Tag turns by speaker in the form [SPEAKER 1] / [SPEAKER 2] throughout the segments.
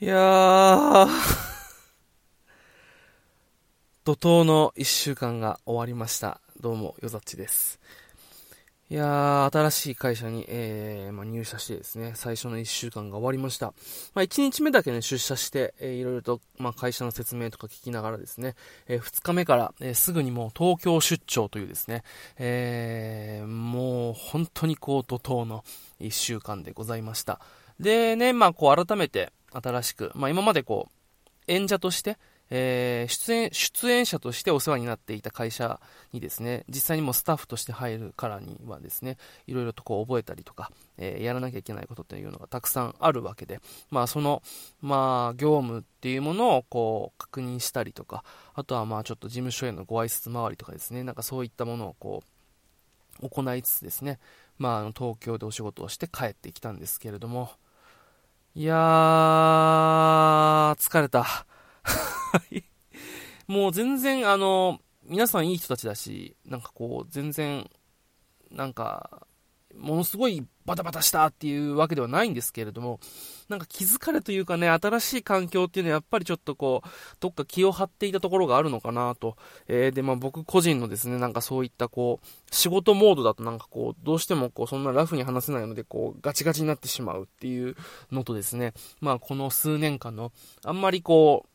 [SPEAKER 1] いやー、怒涛の一週間が終わりました。どうも、よざっちです。いやー、新しい会社に、えー、まあ、入社してですね、最初の1週間が終わりました。まあ、1日目だけね、出社して、えー、いろいろと、まあ、会社の説明とか聞きながらですね、えー、2日目から、えー、すぐにもう東京出張というですね、えー、もう本当にこう、怒涛の1週間でございました。でね、まあ、こう、改めて、新しく、まあ、今までこう、演者として、えー、出演、出演者としてお世話になっていた会社にですね、実際にもスタッフとして入るからにはですね、いろいろとこう覚えたりとか、えー、やらなきゃいけないことっていうのがたくさんあるわけで、まあその、まあ業務っていうものをこう確認したりとか、あとはまあちょっと事務所へのご挨拶回りとかですね、なんかそういったものをこう、行いつつですね、まあ、あの東京でお仕事をして帰ってきたんですけれども、いやー、疲れた。いもう全然、あの、皆さんいい人たちだし、なんかこう、全然、なんか、ものすごいバタバタしたっていうわけではないんですけれども、なんか気づかれというかね、新しい環境っていうのはやっぱりちょっとこう、どっか気を張っていたところがあるのかなと。えー、で、まあ僕個人のですね、なんかそういったこう、仕事モードだとなんかこう、どうしてもこう、そんなラフに話せないので、こう、ガチガチになってしまうっていうのとですね、まあこの数年間の、あんまりこう、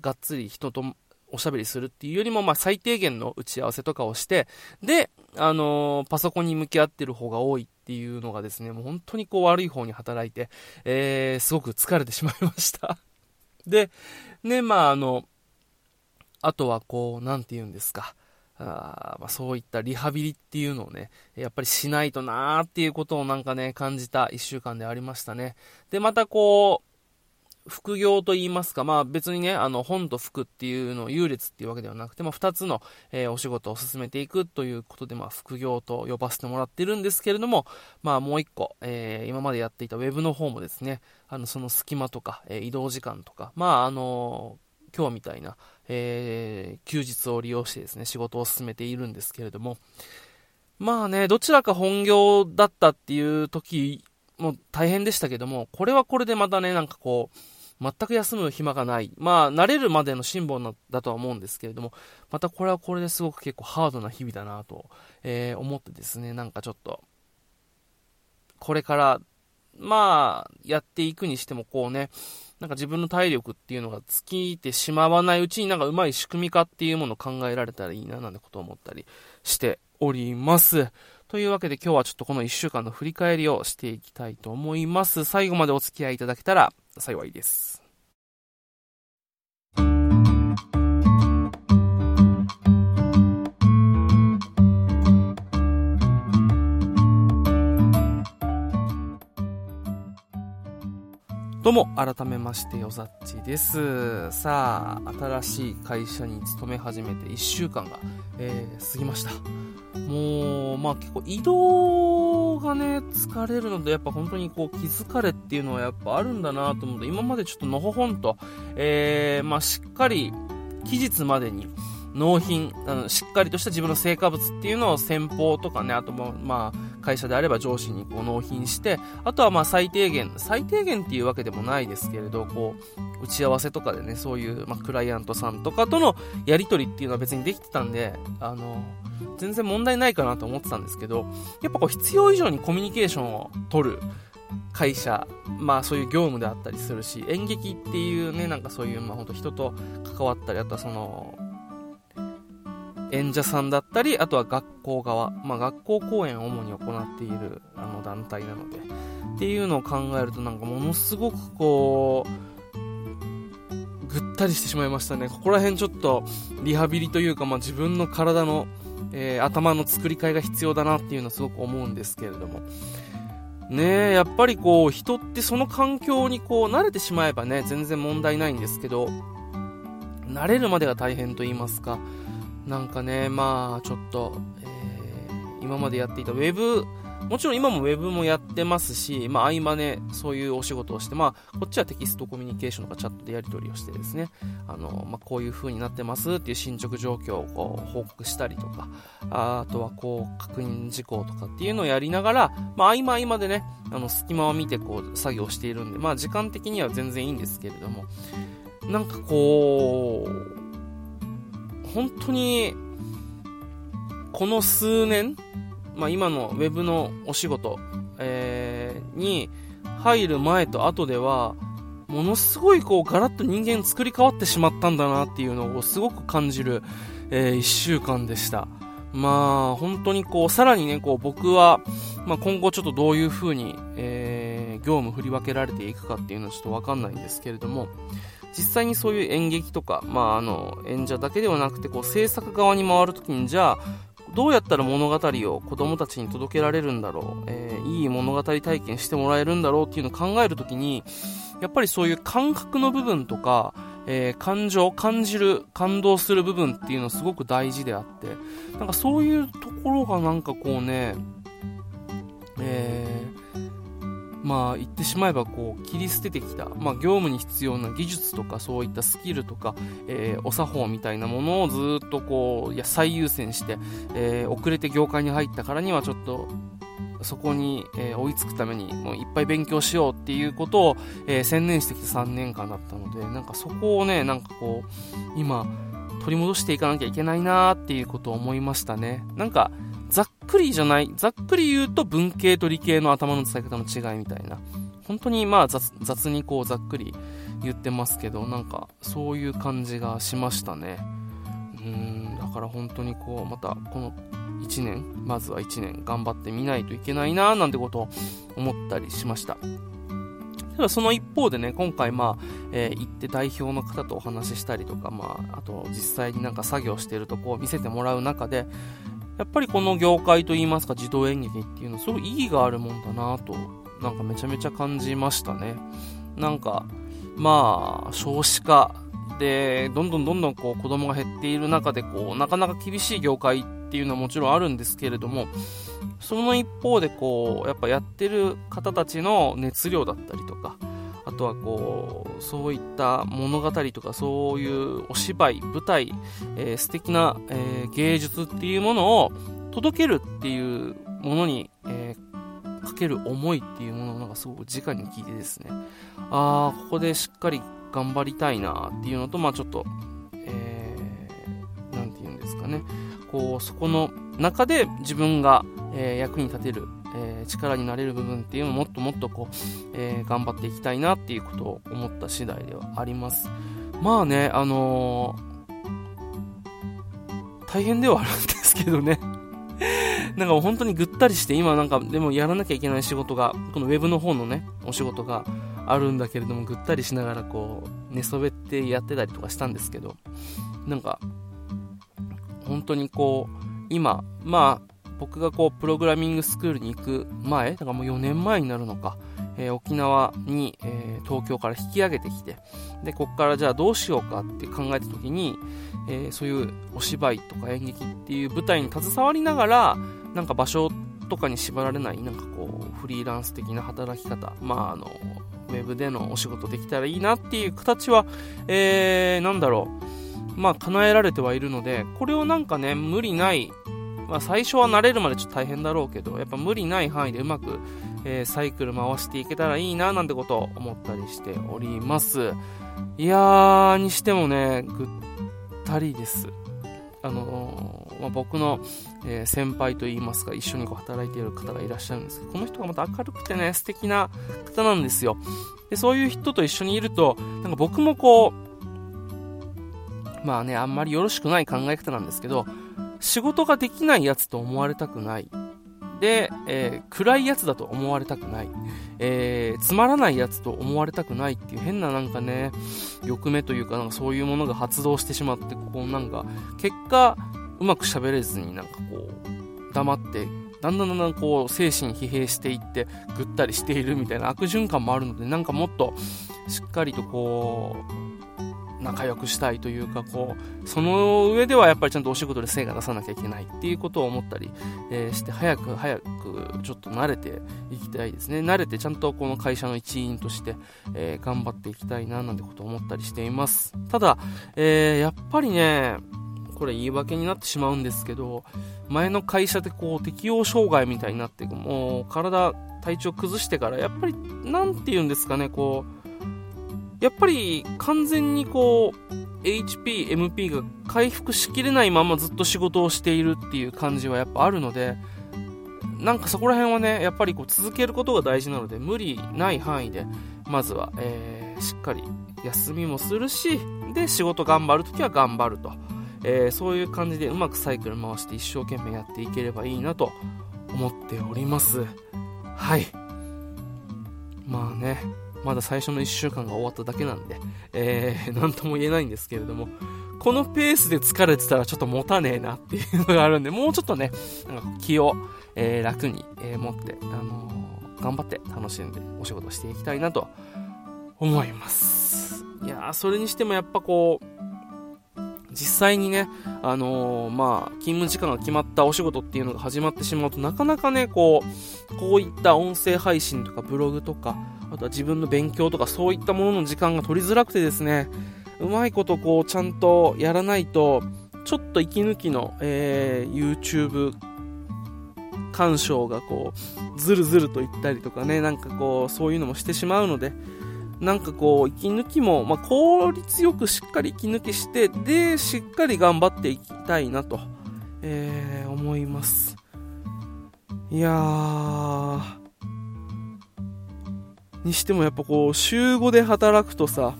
[SPEAKER 1] がっつり人とおしゃべりするっていうよりも、まあ、最低限の打ち合わせとかをして、で、あのー、パソコンに向き合ってる方が多いっていうのがですね、もう本当にこう悪い方に働いて、えー、すごく疲れてしまいました で、ね、まあ、あの、あとはこう、なんて言うんですか。あまあ、そういったリハビリっていうのをね、やっぱりしないとなーっていうことをなんかね、感じた一週間でありましたね。で、またこう、副業と言いますか、まあ別にね、あの、本と服っていうのを優劣っていうわけではなくて、まあ二つの、えー、お仕事を進めていくということで、まあ副業と呼ばせてもらってるんですけれども、まあもう一個、えー、今までやっていたウェブの方もですね、あの、その隙間とか、えー、移動時間とか、まああの今日みたいな、え休日を利用してですね、仕事を進めているんですけれども、まあね、どちらか本業だったっていう時も大変でしたけども、これはこれでまたね、なんかこう、全く休む暇がない。まあ、慣れるまでの辛抱だとは思うんですけれども、またこれはこれですごく結構ハードな日々だなと、えー、思ってですね、なんかちょっと、これから、まあ、やっていくにしてもこうね、なんか自分の体力っていうのが尽きてしまわないうちになんかうまい仕組み化っていうものを考えられたらいいななんてことを思ったりしております。というわけで今日はちょっとこの1週間の振り返りをしていきたいと思います。最後までお付き合いいただけたら幸いです。どうも、改めまして、よざっちです。さあ、新しい会社に勤め始めて1週間が、えー、過ぎました。もう、まあ結構移動がね、疲れるので、やっぱ本当にこう気づかれっていうのはやっぱあるんだなと思って、今までちょっとのほほんと、えー、まあしっかり期日までに、納品あの、しっかりとした自分の成果物っていうのを先方とかね、あとも、まあ、会社であれば上司にこう納品して、あとはまあ最低限、最低限っていうわけでもないですけれど、こう、打ち合わせとかでね、そういう、ま、クライアントさんとかとのやり取りっていうのは別にできてたんで、あの、全然問題ないかなと思ってたんですけど、やっぱこう必要以上にコミュニケーションを取る会社、まあそういう業務であったりするし、演劇っていうね、なんかそういう、まあ本当人と関わったり、あとはその、演者さんだったり、あとは学校側、まあ、学校公演を主に行っているあの団体なので、っていうのを考えるとなんかものすごくこう、ぐったりしてしまいましたね。ここら辺ちょっとリハビリというか、まあ、自分の体の、えー、頭の作り替えが必要だなっていうのはすごく思うんですけれども。ねえ、やっぱりこう、人ってその環境にこう、慣れてしまえばね、全然問題ないんですけど、慣れるまでが大変と言いますか、なんかね、まあ、ちょっと、えー、今までやっていたウェブもちろん今もウェブもやってますし、まあ、合間ね、そういうお仕事をして、まあ、こっちはテキストコミュニケーションとかチャットでやり取りをしてですね、あの、まあ、こういう風になってますっていう進捗状況をこう報告したりとか、あとはこう、確認事項とかっていうのをやりながら、まあ、合間合間でね、あの、隙間を見てこう、作業しているんで、まあ、時間的には全然いいんですけれども、なんかこう、本当に、この数年、まあ、今のウェブのお仕事、えー、に入る前と後では、ものすごいこうガラッと人間作り変わってしまったんだなっていうのをすごく感じる、えー、1週間でした。まあ、本当にこう、さらにね、こう僕は、まあ、今後ちょっとどういう風に、えー、業務振り分けられていくかっていうのはちょっとわかんないんですけれども、実際にそういう演劇とか、まあ、あの、演者だけではなくて、こう、制作側に回るときに、じゃあ、どうやったら物語を子供たちに届けられるんだろう、えー、いい物語体験してもらえるんだろうっていうのを考えるときに、やっぱりそういう感覚の部分とか、えー、感情、感じる、感動する部分っていうのすごく大事であって、なんかそういうところがなんかこうね、えまあ言ってしまえばこう切り捨ててきた、まあ、業務に必要な技術とかそういったスキルとか、えー、お作法みたいなものをずっとこういや最優先して、えー、遅れて業界に入ったからにはちょっとそこに、えー、追いつくためにもういっぱい勉強しようっていうことを、え専念してきた3年間だったのでなんかそこをねなんかこう今取り戻していかなきゃいけないなっていうことを思いましたね。なんかざっくりじゃない、ざっくり言うと文系と理系の頭の使い方の違いみたいな。本当にまあ雑にこうざっくり言ってますけど、なんかそういう感じがしましたね。うん、だから本当にこう、またこの1年、まずは1年頑張ってみないといけないななんてことを思ったりしました。ただその一方でね、今回まあ、えー、行って代表の方とお話ししたりとか、まあ、あと実際になんか作業してるとこを見せてもらう中で、やっぱりこの業界といいますか自動演劇っていうのはすごい意義があるもんだなと、なんかめちゃめちゃ感じましたね。なんか、まあ、少子化で、どんどんどんどんこう子供が減っている中で、こう、なかなか厳しい業界っていうのはもちろんあるんですけれども、その一方でこう、やっぱやってる方たちの熱量だったりとか、あとはこう、そういった物語とかそういうお芝居、舞台、えー、素敵な、えー、芸術っていうものを届けるっていうものに、えー、かける思いっていうものをなんかすごく直に聞いてですね、ああ、ここでしっかり頑張りたいなっていうのと、まあちょっと、えー、て言うんですかね、こう、そこの中で自分が、え、役に立てるえー、力になれる部分っていうのをもっともっとこう、えー、頑張っていきたいなっていうことを思った次第ではあります。まあね、あのー、大変ではあるんですけどね。なんか本当にぐったりして、今なんかでもやらなきゃいけない仕事が、このウェブの方のね、お仕事があるんだけれども、ぐったりしながらこう、寝そべってやってたりとかしたんですけど、なんか、本当にこう、今、まあ、僕がこう、プログラミングスクールに行く前、だからもう4年前になるのか、えー、沖縄に、えー、東京から引き上げてきて、で、こっからじゃあどうしようかって考えた時に、えー、そういうお芝居とか演劇っていう舞台に携わりながら、なんか場所とかに縛られない、なんかこう、フリーランス的な働き方、まああの、ウェブでのお仕事できたらいいなっていう形は、えー、なんだろう、まあ叶えられてはいるので、これをなんかね、無理ないまあ、最初は慣れるまでちょっと大変だろうけど、やっぱ無理ない範囲でうまく、えー、サイクル回していけたらいいななんてことを思ったりしております。いやー、にしてもね、ぐったりです。あのー、まあ、僕の、えー、先輩といいますか、一緒にこう働いている方がいらっしゃるんですけど、この人がまた明るくてね、素敵な方なんですよ。で、そういう人と一緒にいると、なんか僕もこう、まあね、あんまりよろしくない考え方なんですけど、仕事ができないやつと思われたくない。で、えー、暗いやつだと思われたくない。えー、つまらないやつと思われたくないっていう変ななんかね、欲目というかなんかそういうものが発動してしまって、こうなんか、結果、うまく喋れずになんかこう、黙って、だんだんだんだんこう、精神疲弊していって、ぐったりしているみたいな悪循環もあるので、なんかもっと、しっかりとこう、仲良くしたいというかこうその上ではやっぱりちゃんとお仕事で精が出さなきゃいけないっていうことを思ったり、えー、して早く早くちょっと慣れていきたいですね。慣れてちゃんとこの会社の一員として、えー、頑張っていきたいななんてことを思ったりしています。ただ、えー、やっぱりねこれ言い訳になってしまうんですけど前の会社でこう適応障害みたいになってもう体体調崩してからやっぱり何て言うんですかねこうやっぱり完全にこう HP、MP が回復しきれないままずっと仕事をしているっていう感じはやっぱあるので、なんかそこら辺はね、やっぱりこう続けることが大事なので、無理ない範囲で、まずは、えー、しっかり休みもするし、で、仕事頑張るときは頑張ると。えー、そういう感じでうまくサイクル回して一生懸命やっていければいいなと思っております。はい。まあね、まだ最初の1週間が終わっただけなんで、えー、なんとも言えないんですけれども、このペースで疲れてたらちょっと持たねえなっていうのがあるんで、もうちょっとね、なんか気を、えー、楽に、えー、持って、あのー、頑張って楽しんでお仕事していきたいなと思います。いやー、それにしてもやっぱこう、実際にね、あのー、まあ、勤務時間が決まったお仕事っていうのが始まってしまうとなかなかね、こう、こういった音声配信とかブログとか、あとは自分の勉強とかそういったものの時間が取りづらくてですね、うまいことこう、ちゃんとやらないと、ちょっと息抜きの、えー、YouTube 鑑賞がこう、ずるずるといったりとかね、なんかこう、そういうのもしてしまうので、なんかこう、息抜きも、まあ、効率よくしっかり息抜きして、で、しっかり頑張っていきたいなと、えー、思います。いやー、にしてもやっぱこう、週5で働くとさ、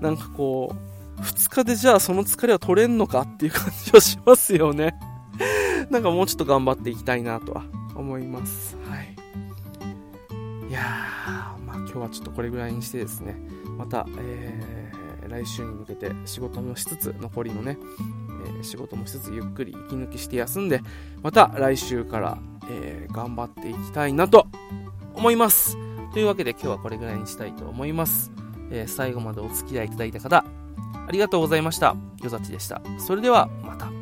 [SPEAKER 1] なんかこう、2日でじゃあその疲れは取れんのかっていう感じはしますよね。なんかもうちょっと頑張っていきたいなとは思います。はい。いやー、今日はちょっとこれぐらいにしてですね、また、えー、来週に向けて仕事もしつつ、残りのね、えー、仕事もしつつゆっくり息抜きして休んで、また来週から、えー、頑張っていきたいなと思います。というわけで今日はこれぐらいにしたいと思います。え最後までお付き合いいただいた方、ありがとうございました。よざちでした。それではまた。